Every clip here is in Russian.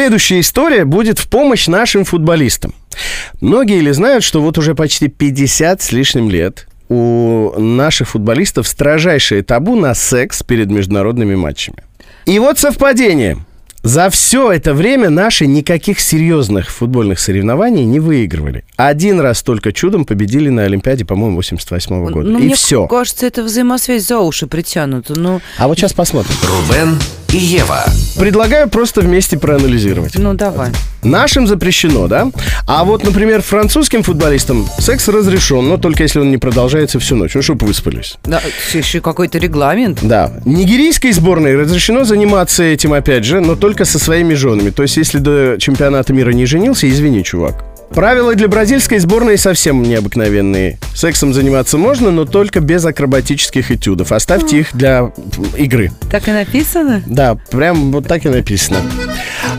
следующая история будет в помощь нашим футболистам. Многие ли знают, что вот уже почти 50 с лишним лет у наших футболистов строжайшее табу на секс перед международными матчами. И вот совпадение. За все это время наши никаких серьезных футбольных соревнований не выигрывали. Один раз только чудом победили на Олимпиаде, по-моему, 88 года. Ну, И мне все. кажется, это взаимосвязь за уши притянута. Ну, А вот сейчас посмотрим. Рубен и Ева. Предлагаю просто вместе проанализировать. ну давай. Нашим запрещено, да? А вот, например, французским футболистам секс разрешен, но только если он не продолжается всю ночь. Ну, чтобы выспались. Да, еще какой-то регламент. Да. Нигерийской сборной разрешено заниматься этим, опять же, но только со своими женами. То есть, если до чемпионата мира не женился, извини, чувак. Правила для бразильской сборной совсем необыкновенные. Сексом заниматься можно, но только без акробатических этюдов. Оставьте их для игры. Так и написано? Да, прям вот так и написано.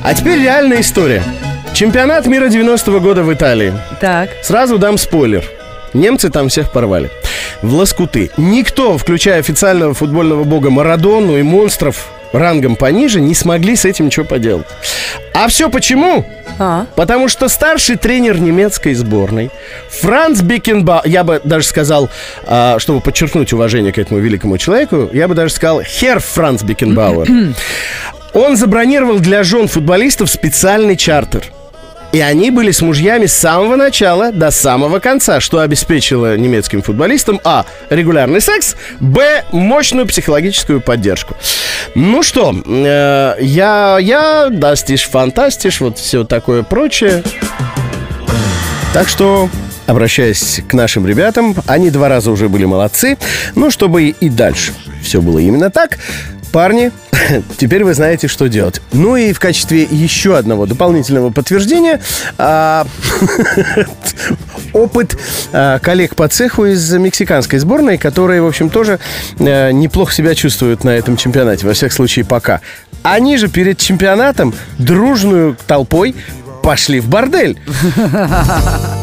А теперь реальная история. Чемпионат мира 90-го года в Италии. Так. Сразу дам спойлер. Немцы там всех порвали. В лоскуты. Никто, включая официального футбольного бога Марадону и монстров рангом пониже, не смогли с этим ничего поделать. А все почему? А, Потому что старший тренер немецкой сборной Франц Бекенбауэр, я бы даже сказал, а, чтобы подчеркнуть уважение к этому великому человеку, я бы даже сказал Хер Франц Бекенбауэр. Он забронировал для жен футболистов специальный чартер. И они были с мужьями с самого начала до самого конца, что обеспечило немецким футболистам а. регулярный секс, б. мощную психологическую поддержку. Ну что, э, я, я, дастиш, фантастиш, вот все такое прочее. Так что, обращаясь к нашим ребятам, они два раза уже были молодцы, ну, чтобы и дальше все было именно так, парни, теперь вы знаете, что делать. Ну и в качестве еще одного дополнительного подтверждения а, опыт а, коллег по цеху из мексиканской сборной, которые, в общем, тоже а, неплохо себя чувствуют на этом чемпионате, во всяком случае, пока. Они же перед чемпионатом дружную толпой пошли в бордель.